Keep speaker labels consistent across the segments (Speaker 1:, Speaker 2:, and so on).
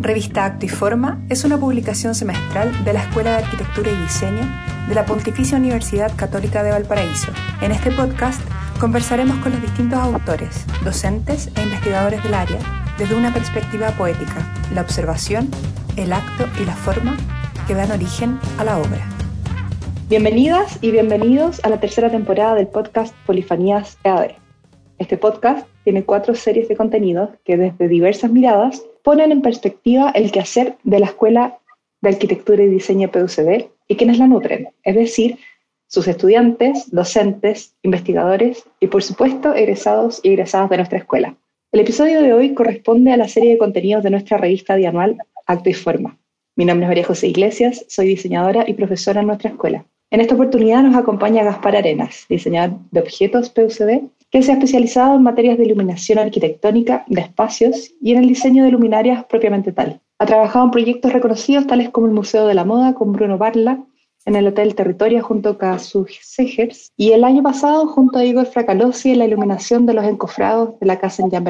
Speaker 1: Revista Acto y Forma es una publicación semestral de la Escuela de Arquitectura y Diseño de la Pontificia Universidad Católica de Valparaíso. En este podcast conversaremos con los distintos autores, docentes e investigadores del área desde una perspectiva poética, la observación, el acto y la forma que dan origen a la obra. Bienvenidas y bienvenidos a la tercera temporada del podcast Polifanías EAD. Este podcast tiene cuatro series de contenidos que desde diversas miradas ponen en perspectiva el quehacer de la Escuela de Arquitectura y Diseño PUCD y quienes la nutren, es decir, sus estudiantes, docentes, investigadores y por supuesto egresados y egresadas de nuestra escuela. El episodio de hoy corresponde a la serie de contenidos de nuestra revista bianual Acto y Forma. Mi nombre es María José Iglesias, soy diseñadora y profesora en nuestra escuela. En esta oportunidad nos acompaña Gaspar Arenas, diseñador de objetos PUCD que se ha especializado en materias de iluminación arquitectónica, de espacios y en el diseño de luminarias propiamente tal. Ha trabajado en proyectos reconocidos tales como el Museo de la Moda con Bruno Barla, en el Hotel Territoria junto a Kazu Segers y el año pasado junto a Igor Fracalosi en la iluminación de los encofrados de la casa en Jan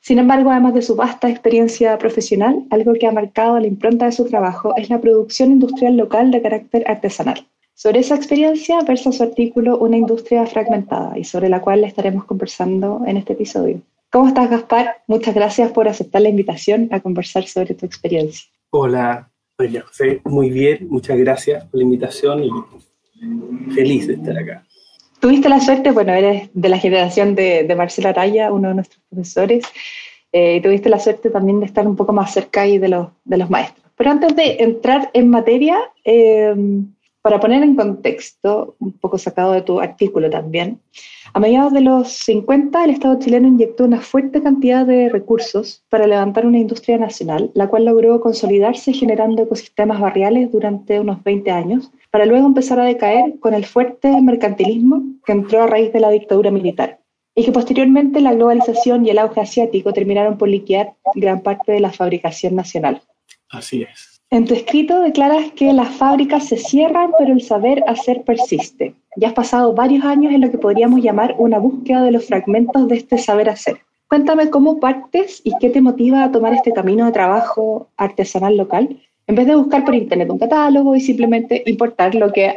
Speaker 1: Sin embargo, además de su vasta experiencia profesional, algo que ha marcado la impronta de su trabajo es la producción industrial local de carácter artesanal. Sobre esa experiencia versa su artículo Una industria fragmentada y sobre la cual le estaremos conversando en este episodio. ¿Cómo estás, Gaspar? Muchas gracias por aceptar la invitación a conversar sobre tu experiencia.
Speaker 2: Hola, María José. Muy bien, muchas gracias por la invitación y feliz de estar acá.
Speaker 1: Tuviste la suerte, bueno, eres de la generación de, de Marcela Araya, uno de nuestros profesores, eh, y tuviste la suerte también de estar un poco más cerca ahí de los, de los maestros. Pero antes de entrar en materia, eh, para poner en contexto, un poco sacado de tu artículo también, a mediados de los 50 el Estado chileno inyectó una fuerte cantidad de recursos para levantar una industria nacional, la cual logró consolidarse generando ecosistemas barriales durante unos 20 años, para luego empezar a decaer con el fuerte mercantilismo que entró a raíz de la dictadura militar y que posteriormente la globalización y el auge asiático terminaron por liquidar gran parte de la fabricación nacional.
Speaker 2: Así es.
Speaker 1: En tu escrito declaras que las fábricas se cierran, pero el saber hacer persiste. Ya has pasado varios años en lo que podríamos llamar una búsqueda de los fragmentos de este saber hacer. Cuéntame cómo partes y qué te motiva a tomar este camino de trabajo artesanal local, en vez de buscar por internet un catálogo y simplemente importar lo que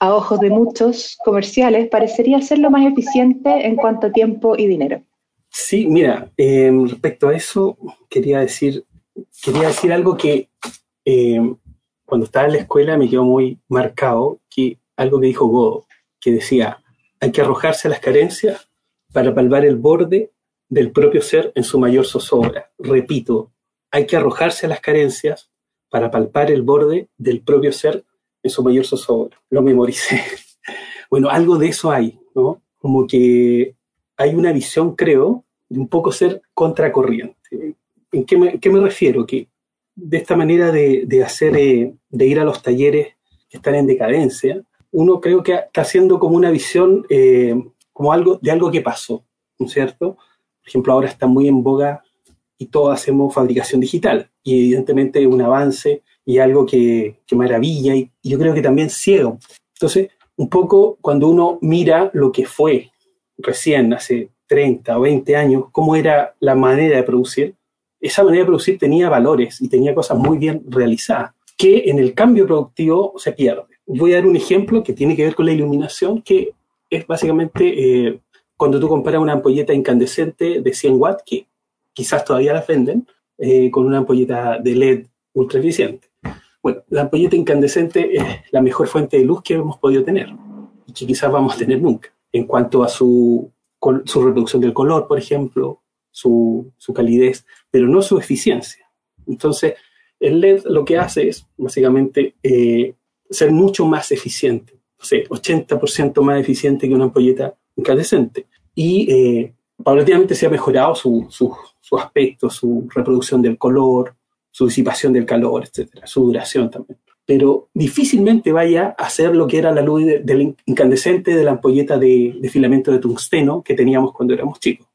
Speaker 1: a ojos de muchos comerciales parecería ser lo más eficiente en cuanto a tiempo y dinero.
Speaker 2: Sí, mira, eh, respecto a eso quería decir, quería decir algo que eh, cuando estaba en la escuela me quedó muy marcado que algo que dijo Godo, que decía, hay que arrojarse a las carencias para palpar el borde del propio ser en su mayor zozobra. Repito, hay que arrojarse a las carencias para palpar el borde del propio ser en su mayor zozobra. Lo memoricé. bueno, algo de eso hay, ¿no? Como que hay una visión, creo, de un poco ser contracorriente. ¿En qué me, refiero? Que de esta manera de, hacer, eh, de ir a los talleres que están en decadencia, uno creo que está haciendo como una visión eh, como algo de algo que pasó, ¿no es cierto? Por ejemplo, ahora está muy en boga y todos hacemos fabricación digital y evidentemente un avance y algo que, que maravilla y, y yo creo que también ciego. Entonces, un poco cuando uno mira lo que fue recién, hace 30 o 20 años, cómo era la manera de producir, esa manera de producir tenía valores y tenía cosas muy bien realizadas, que en el cambio productivo se pierde. Voy a dar un ejemplo que tiene que ver con la iluminación, que es básicamente eh, cuando tú comparas una ampolleta incandescente de 100 watts, que quizás todavía la venden, eh, con una ampolleta de LED ultra eficiente. Bueno, la ampolleta incandescente es la mejor fuente de luz que hemos podido tener y que quizás vamos a tener nunca. En cuanto a su, su reproducción del color, por ejemplo, su, calidez, pero no su eficiencia. Entonces, el LED lo que hace es básicamente eh, ser mucho más eficiente, o sea, 80% más eficiente que una ampolleta incandescente. Y eh, paulatinamente se ha mejorado su, su, aspecto, su reproducción del color, su disipación del calor, etcétera, su duración también. Pero difícilmente vaya a ser lo que era la luz del incandescente de la ampolleta de filamento de tungsteno que teníamos cuando éramos chicos.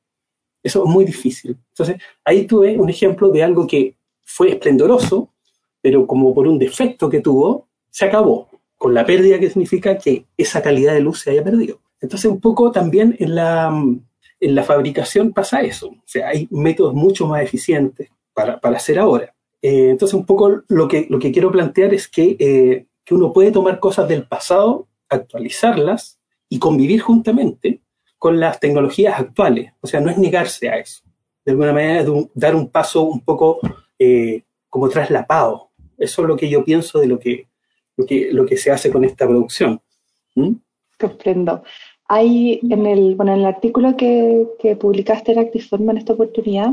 Speaker 2: Eso es muy difícil. Entonces, ahí tuve un ejemplo de algo que fue esplendoroso, pero como por un defecto que tuvo, se acabó, con la pérdida que significa que esa calidad de luz se haya perdido. Entonces, un poco también en la, en la fabricación pasa eso. O sea, hay métodos mucho más eficientes para, para hacer ahora. Eh, entonces, un poco lo que, lo que quiero plantear es que, eh, que uno puede tomar cosas del pasado, actualizarlas y convivir juntamente con las tecnologías actuales. O sea, no es negarse a eso. De alguna manera es dar un paso un poco eh, como traslapado. Eso es lo que yo pienso de lo que, lo que, se hace con esta producción.
Speaker 1: ¿Mm? Comprendo. Hay en el, bueno, en el artículo que, que publicaste en Actiforma en esta oportunidad,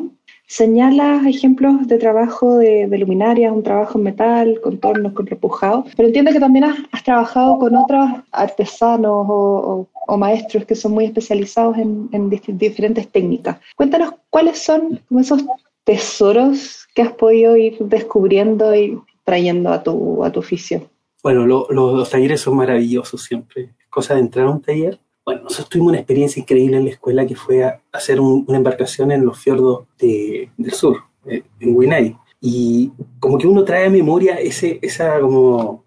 Speaker 1: señalas ejemplos de trabajo de, luminarias, un trabajo en metal, contornos, con repujado, pero entiendo que también has, trabajado con otros artesanos o, maestros que son muy especializados en, diferentes técnicas. Cuéntanos cuáles son esos tesoros que has podido ir descubriendo y trayendo a tu, a tu oficio.
Speaker 2: Bueno, los talleres son maravillosos siempre. Cosa de entrar a un taller bueno, nosotros tuvimos una experiencia increíble en la escuela que fue a hacer una embarcación en los fiordos del sur, eh, en Winay. Y como que uno trae a memoria ese, esa como,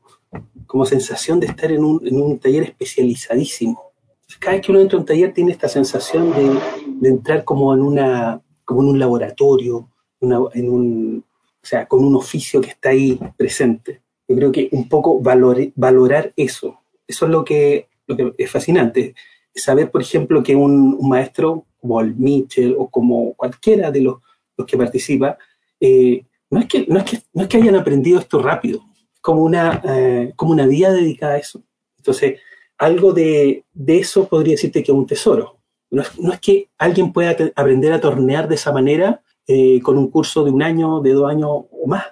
Speaker 2: como sensación de estar en un, en un taller especializadísimo. Cada vez que uno entra a un taller tiene esta sensación de, de entrar como en, una, como en un laboratorio, en un, o sea, con un oficio que está ahí presente. Yo creo que un poco valorar eso. Eso es lo que, lo que es fascinante saber, por ejemplo, que un, maestro como el Mitchell o como cualquiera de los, los que participa, eh, no, es que, no, es que, no es que hayan aprendido esto rápido, como una, eh, como una vida dedicada a eso. Entonces, algo de, de eso podría decirte que es un tesoro. No es, no es que alguien pueda aprender a tornear de esa manera eh, con un curso de un año, de dos años o más.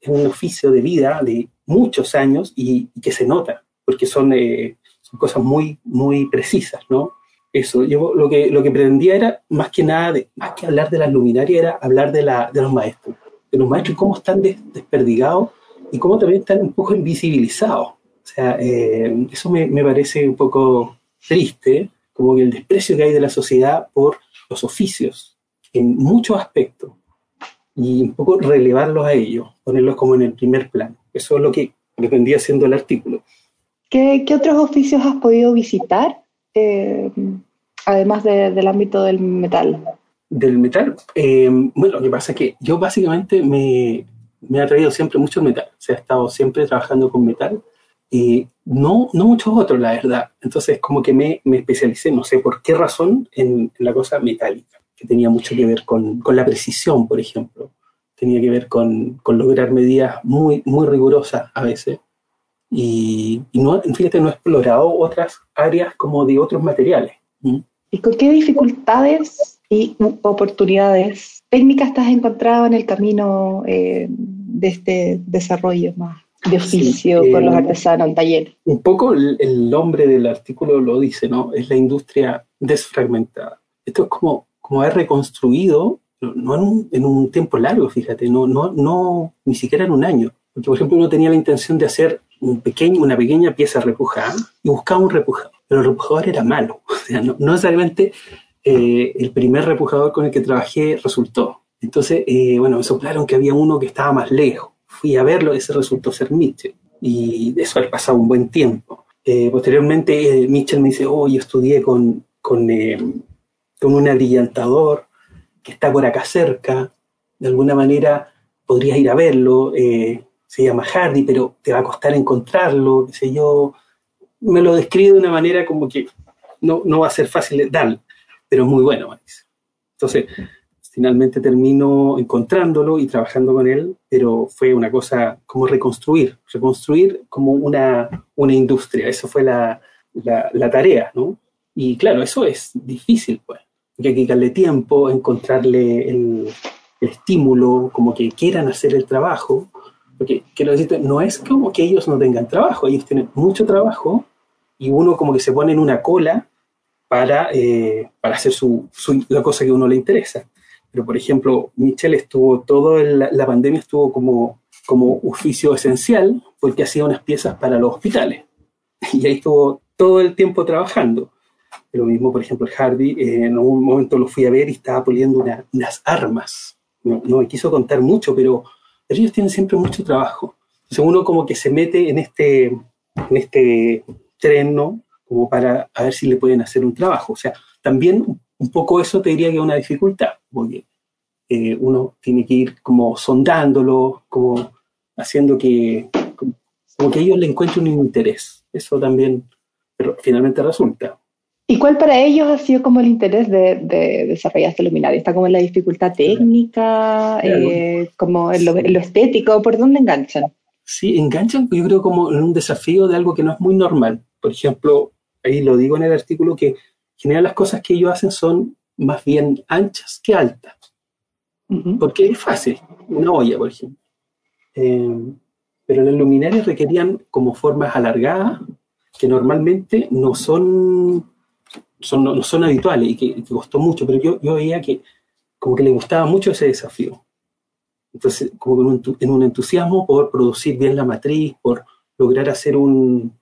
Speaker 2: Es un oficio de vida de muchos años y, y que se nota, porque son son cosas muy, muy precisas, ¿no? Eso, yo lo que, lo que pretendía era, más que nada, de, más que hablar de las luminarias, era hablar de, la, de los maestros, de los maestros cómo están desperdigados y cómo también están un poco invisibilizados. O sea, eh, eso me, me, parece un poco triste, como que el desprecio que hay de la sociedad por los oficios, en muchos aspectos, y un poco relevarlos a ellos, ponerlos como en el primer plano. Eso es lo que pretendía haciendo el artículo.
Speaker 1: ¿Qué, otros oficios has podido visitar, eh, además del ámbito del metal?
Speaker 2: Del metal, eh, bueno, lo que pasa es que yo básicamente me, me ha traído siempre mucho metal, o sea, he estado siempre trabajando con metal y no, no muchos otros, la verdad. Entonces, como que me, me especialicé, no sé por qué razón, en, la cosa metálica, que tenía mucho que ver con, con la precisión, por ejemplo. Tenía que ver con, con, lograr medidas muy, muy rigurosas a veces y, no, fíjate, no he explorado otras áreas como de otros materiales.
Speaker 1: ¿Y con qué dificultades y oportunidades técnicas te has encontrado en el camino eh, de este desarrollo más de oficio con los eh, artesanos en taller?
Speaker 2: Un poco el, nombre del artículo lo dice, ¿no? Es la industria desfragmentada. Esto es como, como haber reconstruido, no en un, en un tiempo largo, fíjate, no, no, no, ni siquiera en un año. Porque, por ejemplo, uno tenía la intención de hacer un pequeño, una pequeña pieza repujada y buscaba un repujador, pero el repujador era malo. O sea, no, necesariamente eh, el primer repujador con el que trabajé resultó. Entonces, eh, bueno, me soplaron que había uno que estaba más lejos. Fui a verlo, ese resultó ser Mitchell. Y eso había pasado un buen tiempo. Eh, posteriormente, Mitchell me dice, oh, estudié con, con, con un abrillantador que está por acá cerca. De alguna manera podrías ir a verlo se llama Hardy, pero te va a costar encontrarlo, qué sé yo. Me lo describe de una manera como que no, no va a ser fácil de dar, pero es muy bueno, Entonces, finalmente termino encontrándolo y trabajando con él, pero fue una cosa como reconstruir, reconstruir como una, una industria, eso fue la, la, tarea, ¿no? Y claro, eso es difícil, pues, hay que darle tiempo, encontrarle el estímulo, como que quieran hacer el trabajo, porque quiero decirte, no es como que ellos no tengan trabajo, ellos tienen mucho trabajo y uno como que se pone en una cola para, eh, para hacer su, la cosa que a uno le interesa. Pero, por ejemplo, Michelle estuvo, toda la pandemia estuvo como, como oficio esencial porque hacía unas piezas para los hospitales. Y ahí estuvo todo el tiempo trabajando. Lo mismo, por ejemplo, el Hardy, eh, en un momento lo fui a ver y estaba poliendo unas armas. No, no, me quiso contar mucho, pero ellos tienen siempre mucho trabajo. Entonces uno como que se mete en este, en este tren, ¿no? Como para a ver si le pueden hacer un trabajo. O sea, también un poco eso te diría que es una dificultad, porque eh, uno tiene que ir como sondándolo, como haciendo que, como que ellos le encuentren un interés. Eso también, pero finalmente resulta.
Speaker 1: ¿Y cuál para ellos ha sido como el interés de, desarrollar este luminario? ¿Está como en la dificultad técnica, eh, como en lo, estético? ¿Por dónde enganchan?
Speaker 2: Sí, enganchan yo creo como en un desafío de algo que no es muy normal. Por ejemplo, ahí lo digo en el artículo que en general las cosas que ellos hacen son más bien anchas que altas. Porque es fácil, una olla, por ejemplo. Eh, pero las luminarias requerían como formas alargadas que normalmente no son son, no, son habituales y que, costó mucho, pero yo, yo veía que como que le gustaba mucho ese desafío. Entonces, como en un, entusiasmo por producir bien la matriz, por lograr hacer un,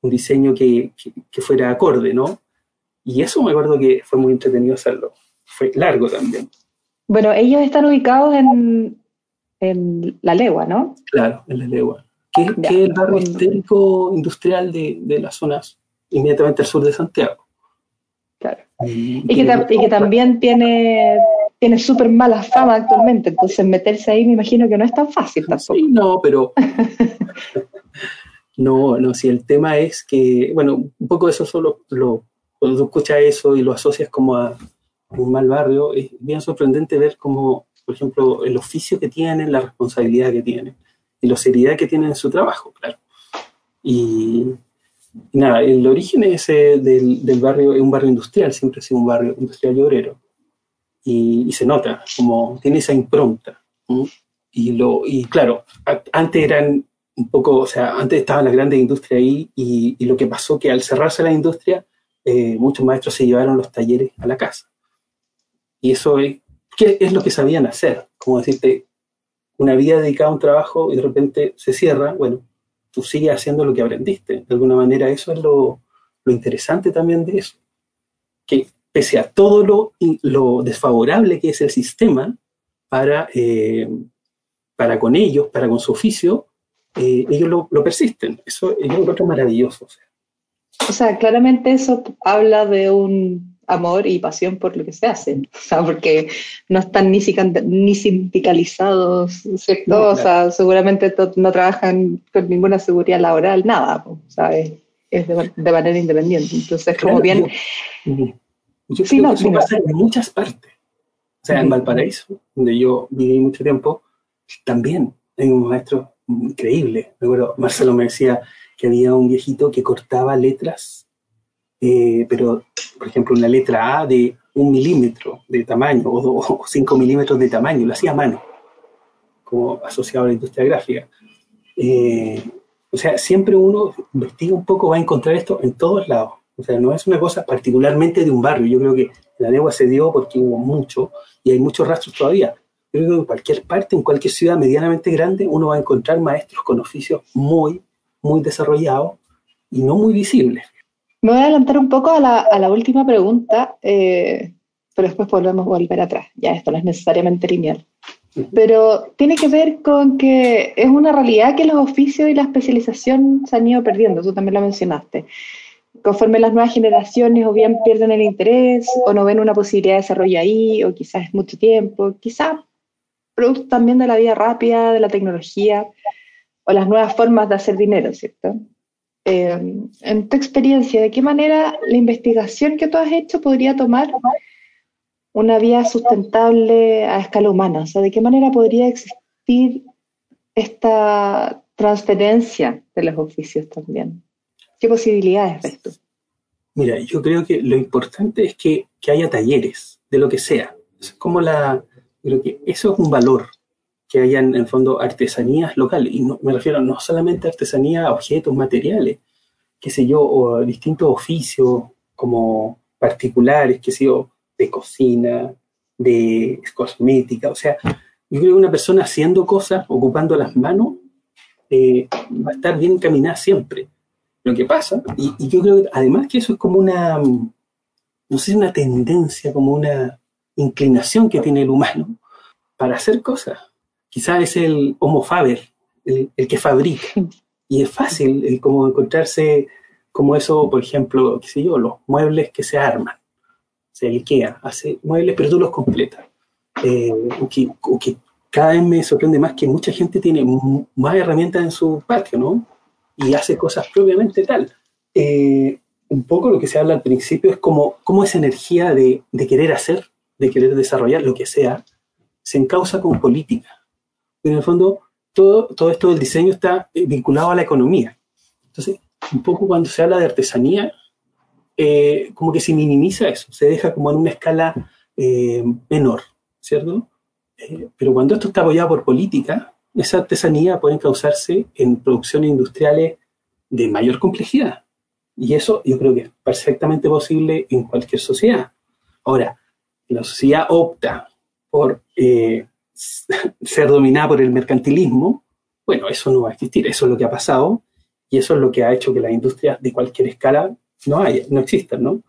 Speaker 2: un diseño que, que, fuera acorde, ¿no? Y eso me acuerdo que fue muy entretenido hacerlo. Fue largo también.
Speaker 1: Bueno, ellos están ubicados en, en La Legua, ¿no?
Speaker 2: Claro, en La Legua. Que, es el barrio histórico industrial de, de las zonas inmediatamente al sur de Santiago.
Speaker 1: Y que, también tiene, tiene súper mala fama actualmente, entonces meterse ahí me imagino que no es tan fácil tampoco.
Speaker 2: Sí, no, pero... no, no, si el tema es que, bueno, un poco eso solo, lo, cuando tú escuchas eso y lo asocias como a un mal barrio, es bien sorprendente ver como, por ejemplo, el oficio que tienen, la responsabilidad que tienen y la seriedad que tienen en su trabajo, claro. Y, nada, el origen ese del, del, barrio es un barrio industrial, siempre ha sido un barrio industrial y obrero. Y, se nota, como tiene esa impronta. Y, lo, y claro, antes eran un poco, o sea, antes estaba la grande industria ahí y, y lo que pasó que al cerrarse la industria, eh, muchos maestros se llevaron los talleres a la casa. Y eso es, ¿qué es lo que sabían hacer? Como decirte, una vida dedicada a un trabajo y de repente se cierra, bueno, tú sigues haciendo lo que aprendiste. De alguna manera eso es lo, interesante también de eso. Que pese a todo lo, lo desfavorable que es el sistema para, eh, para con ellos, para con su oficio, eh, ellos lo, persisten. Eso yo lo maravilloso.
Speaker 1: O sea. claramente eso habla de un amor y pasión por lo que se hace, o sea, porque no están ni, ni sindicalizados, ¿cierto? o sea, seguramente no trabajan con ninguna seguridad laboral, nada, ¿sabes? Es de, manera independiente. Entonces, como bien...
Speaker 2: Yo, creo que eso pasa en muchas partes. O sea, en Valparaíso, donde yo viví mucho tiempo, también hay un maestro increíble. Me acuerdo, Marcelo me decía que había un viejito que cortaba letras, eh, pero por ejemplo, una letra A de un milímetro de tamaño o, cinco milímetros de tamaño, lo hacía a mano, como asociado a la industria gráfica. Eh, o sea, siempre uno investiga un poco, va a encontrar esto en todos lados. O sea, no es una cosa particularmente de un barrio. Yo creo que la lengua se dio porque hubo mucho y hay muchos rastros todavía. Yo creo que en cualquier parte, en cualquier ciudad medianamente grande, uno va a encontrar maestros con oficios muy, muy desarrollados y no muy visibles.
Speaker 1: Me voy a adelantar un poco a la, última pregunta, eh, pero después volvemos a volver atrás. Ya esto no es necesariamente lineal. Pero tiene que ver con que es una realidad que los oficios y la especialización se han ido perdiendo, tú también lo mencionaste. Conforme las nuevas generaciones o bien pierden el interés o no ven una posibilidad de desarrollo ahí, o quizás es mucho tiempo, quizás producto también de la vida rápida, de la tecnología o las nuevas formas de hacer dinero, ¿cierto? Eh, en tu experiencia, ¿de qué manera la investigación que tú has hecho podría tomar una vía sustentable a escala humana? O sea, ¿de qué manera podría existir esta transferencia de los oficios también? ¿Qué posibilidades ves tú?
Speaker 2: Mira, yo creo que lo importante es que, que haya talleres de lo que sea. Es como la, creo que eso es un valor que hayan en fondo artesanías locales. Y no, me refiero no solamente a artesanía, objetos, materiales, qué sé yo, o distintos oficios como particulares, qué sé yo, de cocina, de cosmética. O sea, yo creo que una persona haciendo cosas, ocupando las manos, eh, va a estar bien encaminada siempre. Lo que pasa, y, yo creo además que eso es como una, no sé, una tendencia, como una inclinación que tiene el humano para hacer cosas quizás es el homo faber, el, que fabrica. Y es fácil el, como encontrarse como eso, por ejemplo, qué yo, los muebles que se arman. O sea, IKEA hace muebles, pero tú los completas. eh, que, que cada vez me sorprende más que mucha gente tiene más herramientas en su patio, ¿no? Y hace cosas propiamente tal. Eh, un poco lo que se habla al principio es como, cómo esa energía de, de, querer hacer, de querer desarrollar lo que sea, se encausa con política. En el fondo, todo, todo esto del diseño está vinculado a la economía. Entonces, un poco cuando se habla de artesanía, eh, como que se minimiza eso, se deja como en una escala eh, menor, ¿cierto? Eh, pero cuando esto está apoyado por política, esa artesanía puede causarse en producciones industriales de mayor complejidad. Y eso yo creo que es perfectamente posible en cualquier sociedad. Ahora, la sociedad opta por ser dominada por el mercantilismo, bueno, eso no va a existir, eso es lo que ha pasado y eso es lo que ha hecho que las industrias de cualquier escala no haya, no existan, ¿no?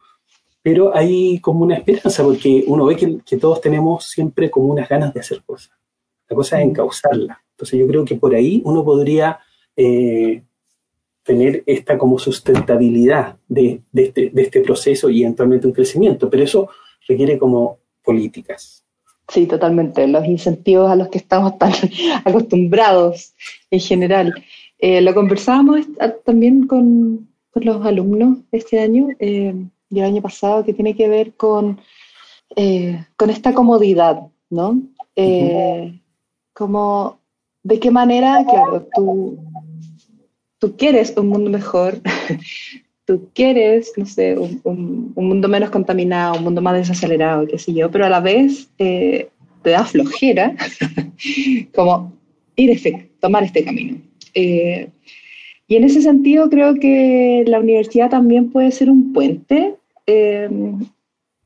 Speaker 2: Pero hay como una esperanza porque uno ve que, todos tenemos siempre como unas ganas de hacer cosas. La cosa es encauzarla. Entonces yo creo que por ahí uno podría eh, tener esta como sustentabilidad de, este, de este proceso y eventualmente un crecimiento, pero eso requiere como políticas.
Speaker 1: Sí, totalmente. Los incentivos a los que estamos tan acostumbrados en general. Eh, lo conversábamos también con, con, los alumnos este año eh, y el año pasado, que tiene que ver con, eh, con esta comodidad, ¿no? Como, ¿de qué manera, claro, tú, tú quieres un mundo mejor, tú quieres, no sé, un, mundo menos contaminado, un mundo más desacelerado, qué sé yo, pero a la vez eh, te da flojera como ir este, tomar este camino. Eh, y en ese sentido creo que la universidad también puede ser un puente eh,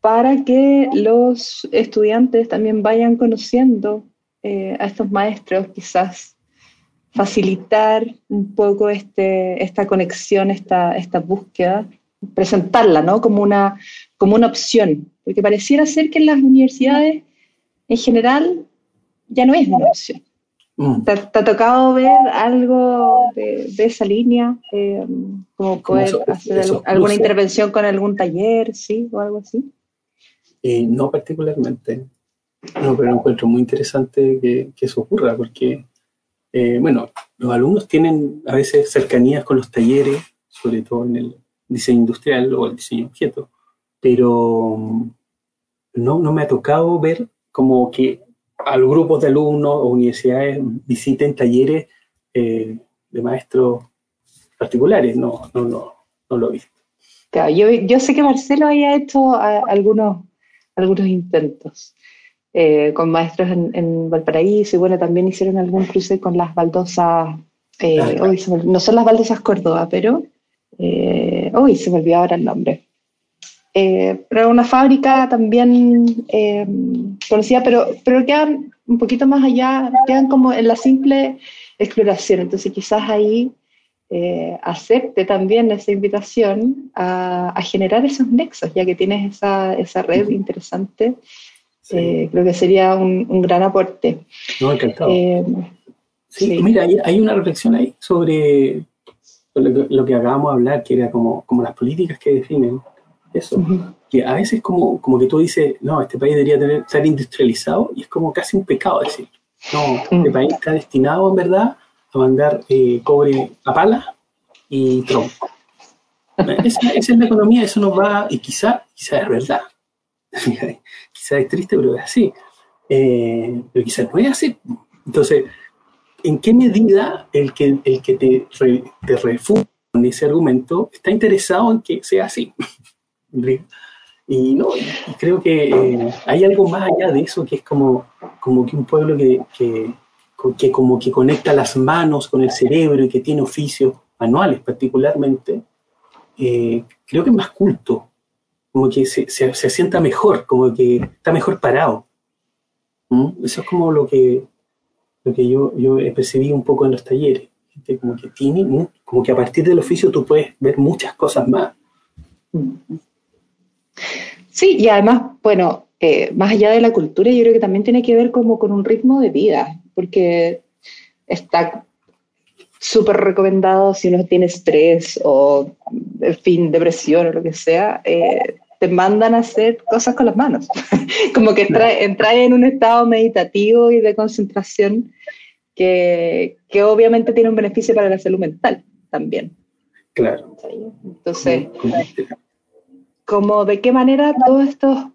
Speaker 1: para que los estudiantes también vayan conociendo a estos maestros quizás facilitar un poco este, esta conexión, esta, esta búsqueda, presentarla ¿no? como, una, como una opción, porque pareciera ser que en las universidades en general ya no es una opción. Mm. ¿Te, ha tocado ver algo de, esa línea? Eh, como poder hacer alguna intervención con algún taller, ¿sí? O algo así.
Speaker 2: Eh, no particularmente. No, pero encuentro muy interesante que, que eso ocurra, porque eh, bueno, los alumnos tienen a veces cercanías con los talleres, sobre todo en el diseño industrial o el diseño objeto, pero mm, no, no me ha tocado ver como que a los grupos de alumnos o universidades visiten talleres eh, de maestros particulares, no, no, no, no lo he visto.
Speaker 1: yo, yo sé que Marcelo haya hecho algunos, algunos intentos. Eh, con maestros en, Valparaíso y bueno, también hicieron algún cruce con las baldosas, eh, no son las baldosas Córdoba, pero eh, hoy se me olvidó ahora el nombre. pero una fábrica también conocida, pero, pero quedan un poquito más allá, quedan como en la simple exploración, entonces quizás ahí acepte también esa invitación a, a, generar esos nexos, ya que tienes esa, esa red interesante eh, creo que sería un, gran aporte.
Speaker 2: No, encantado. Eh, sí, mira, hay, una reflexión ahí sobre lo que, acabamos de hablar, que era como, como las políticas que definen eso. Que a veces como, como que tú dices, no, este país debería tener, ser industrializado y es como casi un pecado decir, no, este país está destinado en verdad a mandar eh, cobre a pala y tronco. Esa, esa, es la economía, eso nos va, y quizá, quizá es verdad, es triste, pero es así. Eh, pero quizás no es así. Entonces, ¿en qué medida el que, el que te, te refuta con ese argumento está interesado en que sea así? y no, creo que eh, hay algo más allá de eso que es como, como que un pueblo que, que, que, como que conecta las manos con el cerebro y que tiene oficios manuales particularmente, eh, creo que es más culto como que se, se, sienta mejor, como que está mejor parado. ¿Mm? Eso es como lo que, lo que yo, yo percibí un poco en los talleres. Como que tiene, como que a partir del oficio tú puedes ver muchas cosas más.
Speaker 1: Sí, y además, bueno, eh, más allá de la cultura, yo creo que también tiene que ver como con un ritmo de vida, porque está súper recomendado si uno tiene estrés o, en fin, depresión o lo que sea, eh, te mandan a hacer cosas con las manos. como que entra, en un estado meditativo y de concentración que, que, obviamente tiene un beneficio para la salud mental también.
Speaker 2: Claro.
Speaker 1: Entonces, como de qué manera todo esto,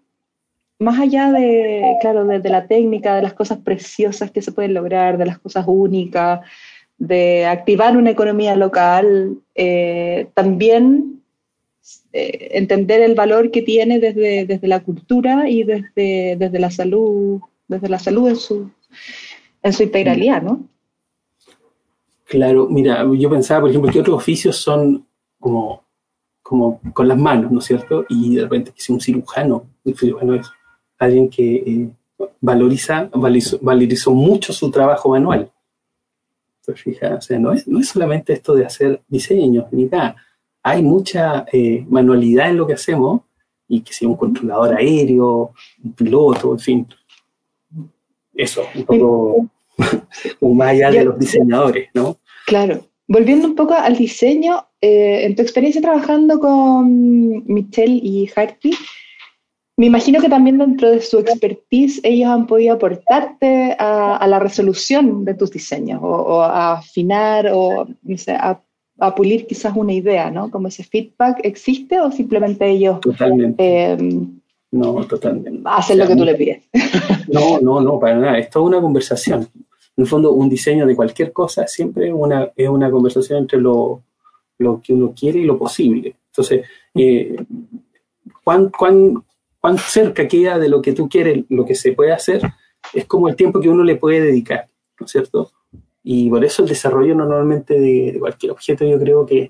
Speaker 1: más allá de, claro, de, la técnica, de las cosas preciosas que se pueden lograr, de las cosas únicas, de activar una economía local, eh, también eh, entender el valor que tiene desde, desde la cultura y desde, desde la salud, desde la salud en su, en su integralidad, ¿no?
Speaker 2: Claro, mira, yo pensaba, por ejemplo, que otros oficios son como, como con las manos, ¿no es cierto? Y de repente que un cirujano, un cirujano es alguien que eh, valoriza, valorizó, mucho su trabajo manual. O sea, no es, no es solamente esto de hacer diseños, ni nada. Hay mucha eh, manualidad en lo que hacemos, y que sea un controlador aéreo, un piloto, en fin. Eso, un poco más allá de los diseñadores, ¿no?
Speaker 1: Claro. Volviendo un poco al diseño, eh, en tu experiencia trabajando con Michelle y Harty, me imagino que también dentro de su expertise ellos han podido aportarte a, la resolución de tus diseños o, a afinar o a, pulir quizás una idea, ¿no? Como ese feedback existe o simplemente ellos
Speaker 2: totalmente. Em, no, totalmente.
Speaker 1: hacen lo que tú les pides.
Speaker 2: No, no, no, para nada. Es toda una conversación en el fondo, un diseño de cualquier cosa siempre una, es una conversación entre lo, lo, que uno quiere y lo posible. Entonces, eh, ¿cuán, cuán, cuán cerca queda de lo que tú quieres, lo que se puede hacer, es como el tiempo que uno le puede dedicar, ¿no es cierto? Y por eso el desarrollo normalmente de, cualquier objeto yo creo que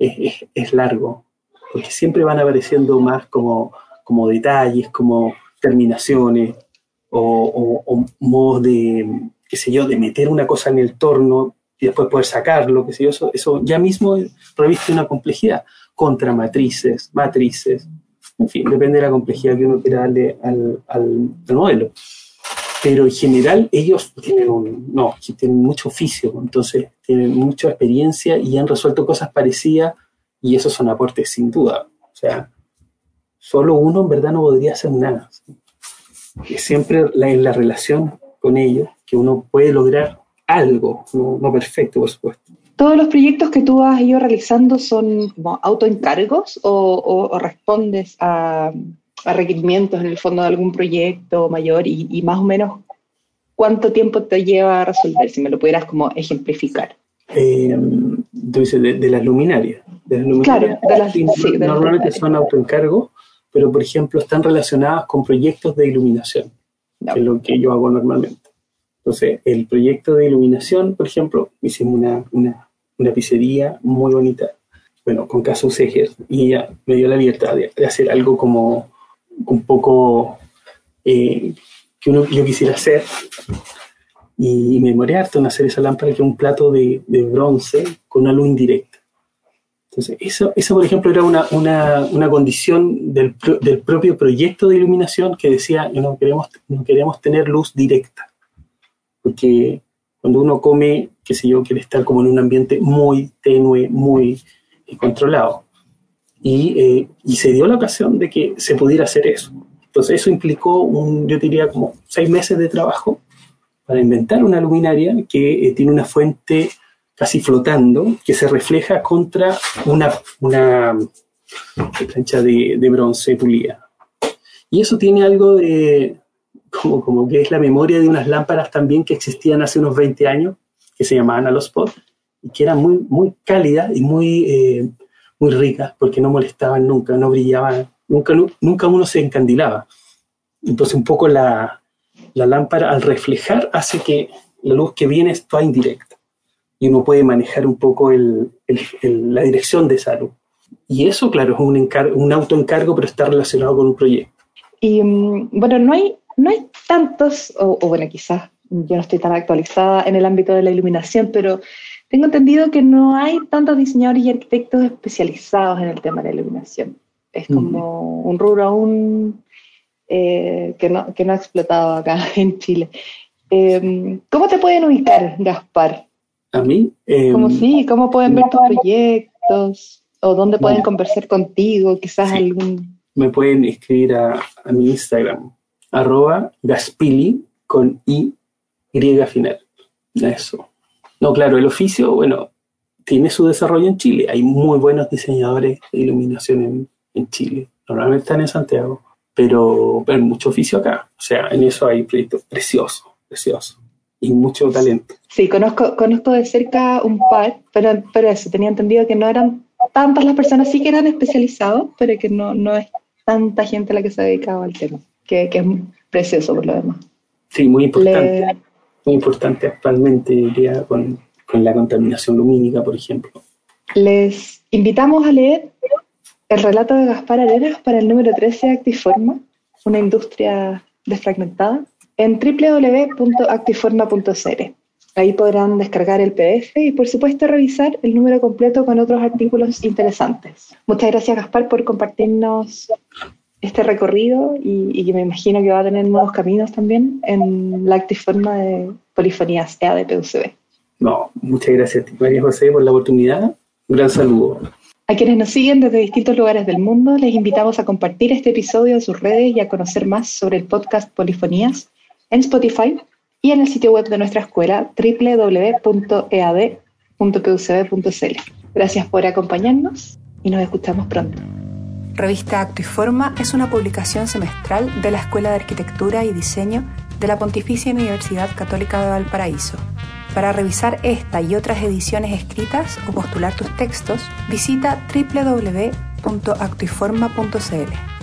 Speaker 2: es, largo, porque siempre van apareciendo más como, como detalles, como terminaciones o, o modos de, qué sé yo, de meter una cosa en el torno y después poder sacarlo, qué sé yo, eso, eso ya mismo reviste una complejidad, contra matrices, matrices, en fin, depende de la complejidad que uno quiera darle al, al, modelo. Pero en general ellos tienen un, no, tienen mucho oficio, entonces tienen mucha experiencia y han resuelto cosas parecidas y esos son aportes sin duda. O sea, solo uno en verdad no podría hacer nada. Siempre la, en la relación con ellos que uno puede lograr algo, no, perfecto, por supuesto.
Speaker 1: ¿Todos los proyectos que tú has ido realizando son como autoencargos o, respondes a, requerimientos en el fondo de algún proyecto mayor y, más o menos cuánto tiempo te lleva a resolver? Si me lo pudieras como ejemplificar.
Speaker 2: Eh, tú dices, de, las luminarias.
Speaker 1: claro, de las, sí,
Speaker 2: Normalmente son autoencargos, pero por ejemplo están relacionadas con proyectos de iluminación que es lo que yo hago normalmente. Entonces, el proyecto de iluminación, por ejemplo, hicimos una, una, una pizzería muy bonita, bueno, con Caso Seger, y ella me dio la libertad de, hacer algo como un poco eh, que uno, yo quisiera hacer, y, me demoré harto en hacer esa lámpara, que es un plato de, de bronce con una luz indirecta. Entonces, eso, eso por ejemplo, era una, una, una condición del, del, propio proyecto de iluminación que decía, no queremos, no queremos tener luz directa, porque cuando uno come, qué sé yo, quiere estar como en un ambiente muy tenue, muy eh, controlado. Y, eh, y, se dio la ocasión de que se pudiera hacer eso. Entonces eso implicó, un, yo diría, como seis meses de trabajo para inventar una luminaria que eh, tiene una fuente casi flotando, que se refleja contra una, una plancha de, de bronce pulida. Y eso tiene algo de, como, como, que es la memoria de unas lámparas también que existían hace unos 20 años, que se llamaban Alospot, y que eran muy, muy cálidas y muy, eh, muy ricas, porque no molestaban nunca, no brillaban, nunca, nunca uno se encandilaba. Entonces un poco la, la lámpara al reflejar hace que la luz que viene es toda indirecta y uno puede manejar un poco el, el, la dirección de esa luz. Y eso, claro, es un, un autoencargo, pero está relacionado con un proyecto.
Speaker 1: Y mm, bueno, no hay, no hay tantos, o, bueno, quizás yo no estoy tan actualizada en el ámbito de la iluminación, pero tengo entendido que no hay tantos diseñadores y arquitectos especializados en el tema de la iluminación. Es como un rubro aún eh, que, no, que no ha explotado acá en Chile. Eh, ¿Cómo te pueden ubicar, Gaspar?
Speaker 2: a mí.
Speaker 1: ¿Cómo em, sí? ¿Cómo pueden ver tus proyectos? ¿O dónde pueden conversar contigo? Quizás algún
Speaker 2: me pueden escribir a, a mi Instagram, arroba gaspili con i griega final. Eso. No, claro, el oficio, bueno, tiene su desarrollo en Chile. Hay muy buenos diseñadores de iluminación en, en Chile. Normalmente están en Santiago, pero, hay mucho oficio acá. O sea, en eso hay proyectos preciosos, preciosos. Y mucho talento.
Speaker 1: Sí, conozco, conozco de cerca un par, pero, pero eso, tenía entendido que no eran tantas las personas, sí que eran especializados, pero que no, no es tanta gente la que se ha dedicado al tema, que, que es precioso por lo demás.
Speaker 2: Sí, muy importante. Le... Muy importante actualmente, diría, con, con la contaminación lumínica, por ejemplo.
Speaker 1: Les invitamos a leer el relato de Gaspar Arenas para el número 13 de Actiforma, una industria desfragmentada, en www.actiforma.cl. Ahí podrán descargar el PDF y, por supuesto, revisar el número completo con otros artículos interesantes. Muchas gracias, Gaspar, por compartirnos este recorrido y, y, que me imagino que va a tener nuevos caminos también en la Actiforma de Polifonías EADPUCB.
Speaker 2: No, muchas gracias a ti, María José, por la oportunidad. Un gran saludo.
Speaker 1: A quienes nos siguen desde distintos lugares del mundo, les invitamos a compartir este episodio en sus redes y a conocer más sobre el podcast Polifonías en Spotify y en el sitio web de nuestra escuela www.ead.pucb.cl. Gracias por acompañarnos y nos escuchamos pronto.
Speaker 3: Revista Acto y Forma es una publicación semestral de la Escuela de Arquitectura y Diseño de la Pontificia Universidad Católica de Valparaíso. Para revisar esta y otras ediciones escritas o postular tus textos, visita www.actoyforma.cl.